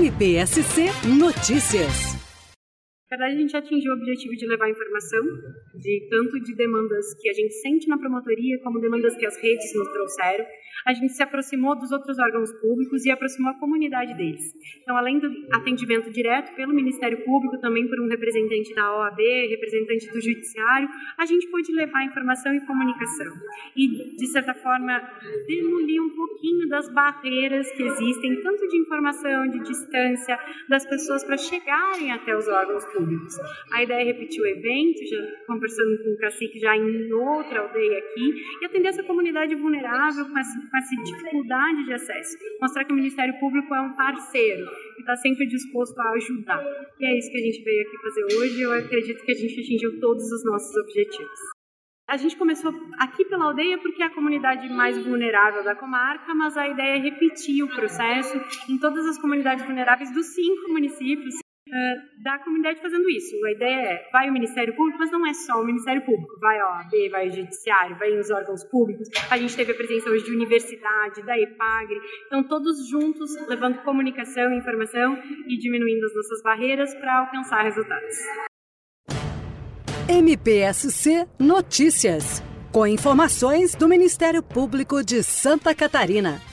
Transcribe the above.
MPSC Notícias. Na verdade, a gente atingiu o objetivo de levar informação, de tanto de demandas que a gente sente na promotoria, como demandas que as redes nos trouxeram. A gente se aproximou dos outros órgãos públicos e aproximou a comunidade deles. Então, além do atendimento direto pelo Ministério Público, também por um representante da OAB, representante do Judiciário, a gente pôde levar informação e comunicação. E, de certa forma, demolir um pouquinho das barreiras que existem, tanto de informação, de distância, das pessoas para chegarem até os órgãos públicos públicos. A ideia é repetir o evento, já conversando com o cacique já em outra aldeia aqui, e atender essa comunidade vulnerável com essa, com essa dificuldade de acesso. Mostrar que o Ministério Público é um parceiro e está sempre disposto a ajudar. E é isso que a gente veio aqui fazer hoje. Eu acredito que a gente atingiu todos os nossos objetivos. A gente começou aqui pela aldeia porque é a comunidade mais vulnerável da comarca, mas a ideia é repetir o processo em todas as comunidades vulneráveis dos cinco municípios, uh, da comunidade fazendo isso. A ideia é, vai o Ministério Público, mas não é só o Ministério Público, vai a OAB, vai o Judiciário, vai os órgãos públicos. A gente teve a presença hoje de universidade, da EPAGRE, então todos juntos levando comunicação e informação e diminuindo as nossas barreiras para alcançar resultados. MPSC Notícias, com informações do Ministério Público de Santa Catarina.